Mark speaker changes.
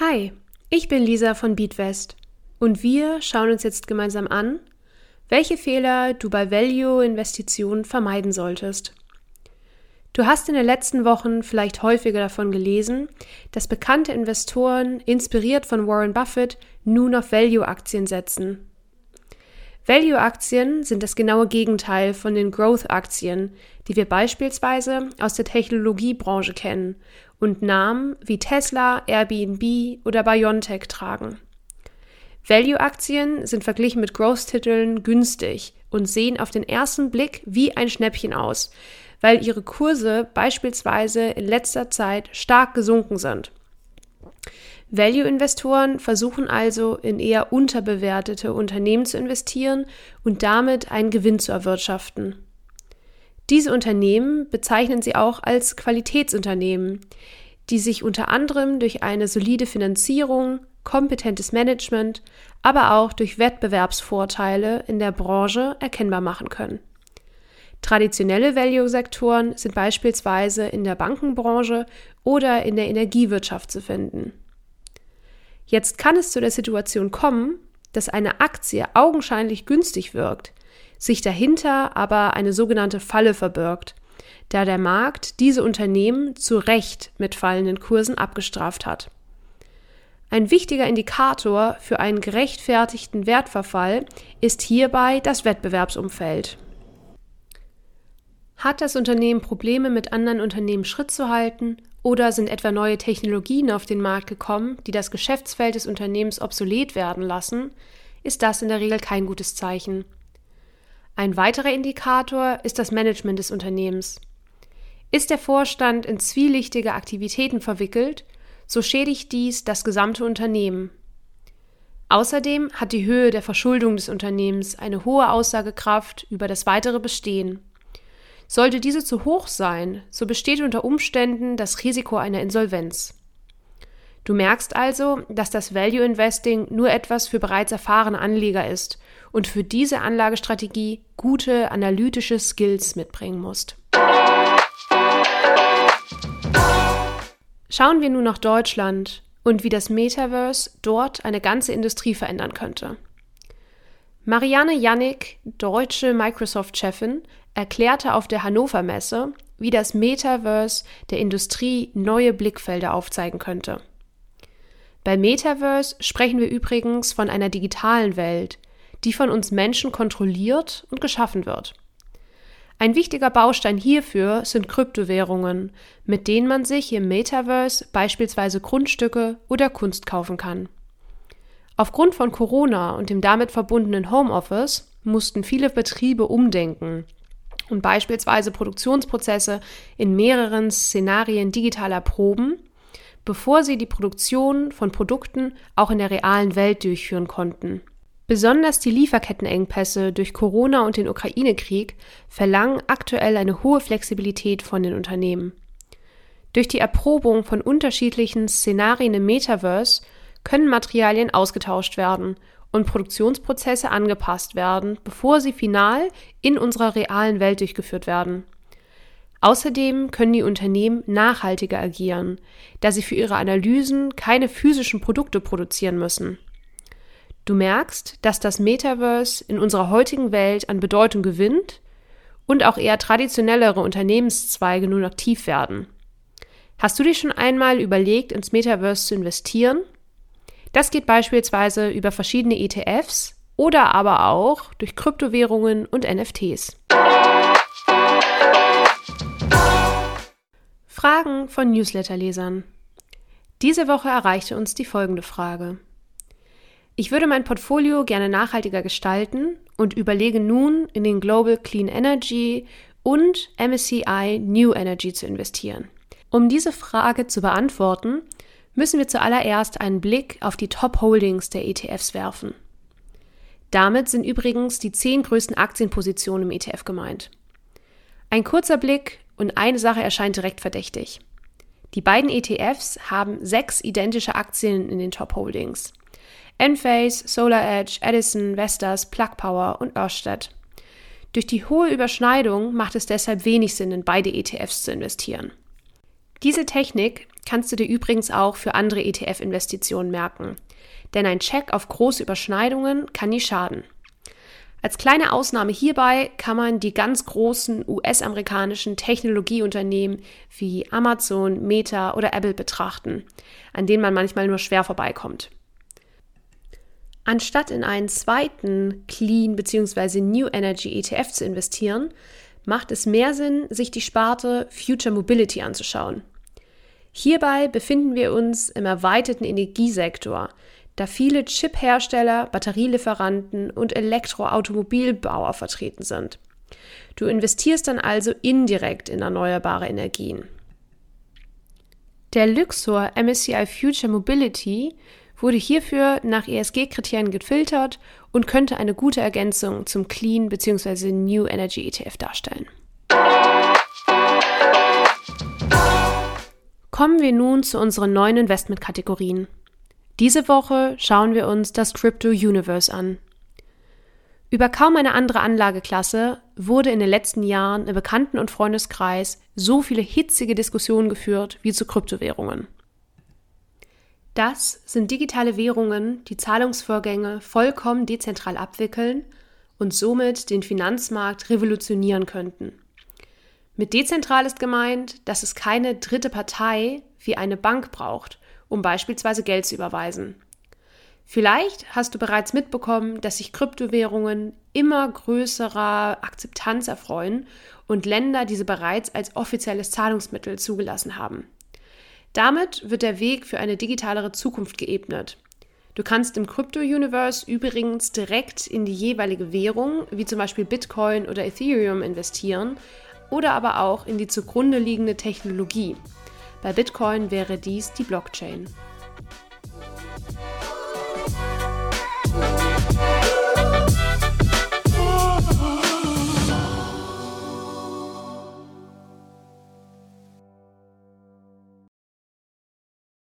Speaker 1: Hi, ich bin Lisa von Beatwest und wir schauen uns jetzt gemeinsam an, welche Fehler du bei Value-Investitionen vermeiden solltest. Du hast in den letzten Wochen vielleicht häufiger davon gelesen, dass bekannte Investoren, inspiriert von Warren Buffett, nun auf Value-Aktien setzen. Value-Aktien sind das genaue Gegenteil von den Growth-Aktien, die wir beispielsweise aus der Technologiebranche kennen und Namen wie Tesla, Airbnb oder BioNTech tragen. Value-Aktien sind verglichen mit Growth-Titeln günstig und sehen auf den ersten Blick wie ein Schnäppchen aus, weil ihre Kurse beispielsweise in letzter Zeit stark gesunken sind. Value-Investoren versuchen also in eher unterbewertete Unternehmen zu investieren und damit einen Gewinn zu erwirtschaften. Diese Unternehmen bezeichnen sie auch als Qualitätsunternehmen, die sich unter anderem durch eine solide Finanzierung, kompetentes Management, aber auch durch Wettbewerbsvorteile in der Branche erkennbar machen können. Traditionelle Value-Sektoren sind beispielsweise in der Bankenbranche oder in der Energiewirtschaft zu finden. Jetzt kann es zu der Situation kommen, dass eine Aktie augenscheinlich günstig wirkt, sich dahinter aber eine sogenannte Falle verbirgt, da der Markt diese Unternehmen zu Recht mit fallenden Kursen abgestraft hat. Ein wichtiger Indikator für einen gerechtfertigten Wertverfall ist hierbei das Wettbewerbsumfeld. Hat das Unternehmen Probleme mit anderen Unternehmen Schritt zu halten oder sind etwa neue Technologien auf den Markt gekommen, die das Geschäftsfeld des Unternehmens obsolet werden lassen, ist das in der Regel kein gutes Zeichen. Ein weiterer Indikator ist das Management des Unternehmens. Ist der Vorstand in zwielichtige Aktivitäten verwickelt, so schädigt dies das gesamte Unternehmen. Außerdem hat die Höhe der Verschuldung des Unternehmens eine hohe Aussagekraft über das weitere Bestehen. Sollte diese zu hoch sein, so besteht unter Umständen das Risiko einer Insolvenz. Du merkst also, dass das Value Investing nur etwas für bereits erfahrene Anleger ist und für diese Anlagestrategie gute analytische Skills mitbringen musst. Schauen wir nun nach Deutschland und wie das Metaverse dort eine ganze Industrie verändern könnte. Marianne Jannik, deutsche Microsoft-Chefin, erklärte auf der Hannover Messe, wie das Metaverse der Industrie neue Blickfelder aufzeigen könnte. Bei Metaverse sprechen wir übrigens von einer digitalen Welt, die von uns Menschen kontrolliert und geschaffen wird. Ein wichtiger Baustein hierfür sind Kryptowährungen, mit denen man sich im Metaverse beispielsweise Grundstücke oder Kunst kaufen kann. Aufgrund von Corona und dem damit verbundenen Homeoffice mussten viele Betriebe umdenken und beispielsweise Produktionsprozesse in mehreren Szenarien digital erproben, bevor sie die Produktion von Produkten auch in der realen Welt durchführen konnten. Besonders die Lieferkettenengpässe durch Corona und den Ukraine-Krieg verlangen aktuell eine hohe Flexibilität von den Unternehmen. Durch die Erprobung von unterschiedlichen Szenarien im Metaverse können Materialien ausgetauscht werden und Produktionsprozesse angepasst werden, bevor sie final in unserer realen Welt durchgeführt werden. Außerdem können die Unternehmen nachhaltiger agieren, da sie für ihre Analysen keine physischen Produkte produzieren müssen. Du merkst, dass das Metaverse in unserer heutigen Welt an Bedeutung gewinnt und auch eher traditionellere Unternehmenszweige nun aktiv werden. Hast du dir schon einmal überlegt, ins Metaverse zu investieren? Das geht beispielsweise über verschiedene ETFs oder aber auch durch Kryptowährungen und NFTs. Fragen von Newsletterlesern. Diese Woche erreichte uns die folgende Frage. Ich würde mein Portfolio gerne nachhaltiger gestalten und überlege nun in den Global Clean Energy und MSCI New Energy zu investieren. Um diese Frage zu beantworten, müssen wir zuallererst einen Blick auf die Top Holdings der ETFs werfen. Damit sind übrigens die zehn größten Aktienpositionen im ETF gemeint. Ein kurzer Blick und eine Sache erscheint direkt verdächtig. Die beiden ETFs haben sechs identische Aktien in den Top Holdings. Enphase, SolarEdge, Edison, Vestas, Plug Power und Ørsted. Durch die hohe Überschneidung macht es deshalb wenig Sinn, in beide ETFs zu investieren. Diese Technik kannst du dir übrigens auch für andere ETF-Investitionen merken, denn ein Check auf große Überschneidungen kann nie schaden. Als kleine Ausnahme hierbei kann man die ganz großen US-amerikanischen Technologieunternehmen wie Amazon, Meta oder Apple betrachten, an denen man manchmal nur schwer vorbeikommt. Anstatt in einen zweiten Clean bzw. New Energy ETF zu investieren, macht es mehr Sinn, sich die Sparte Future Mobility anzuschauen. Hierbei befinden wir uns im erweiterten Energiesektor, da viele Chip-Hersteller, Batterielieferanten und Elektroautomobilbauer vertreten sind. Du investierst dann also indirekt in erneuerbare Energien. Der Luxor MSCI Future Mobility wurde hierfür nach ESG-Kriterien gefiltert und könnte eine gute Ergänzung zum Clean bzw. New Energy ETF darstellen. Kommen wir nun zu unseren neuen Investmentkategorien. Diese Woche schauen wir uns das Crypto Universe an. Über kaum eine andere Anlageklasse wurde in den letzten Jahren im Bekannten- und Freundeskreis so viele hitzige Diskussionen geführt wie zu Kryptowährungen. Das sind digitale Währungen, die Zahlungsvorgänge vollkommen dezentral abwickeln und somit den Finanzmarkt revolutionieren könnten. Mit dezentral ist gemeint, dass es keine dritte Partei wie eine Bank braucht, um beispielsweise Geld zu überweisen. Vielleicht hast du bereits mitbekommen, dass sich Kryptowährungen immer größerer Akzeptanz erfreuen und Länder diese bereits als offizielles Zahlungsmittel zugelassen haben. Damit wird der Weg für eine digitalere Zukunft geebnet. Du kannst im Crypto-Universe übrigens direkt in die jeweilige Währung, wie zum Beispiel Bitcoin oder Ethereum, investieren oder aber auch in die zugrunde liegende Technologie. Bei Bitcoin wäre dies die Blockchain.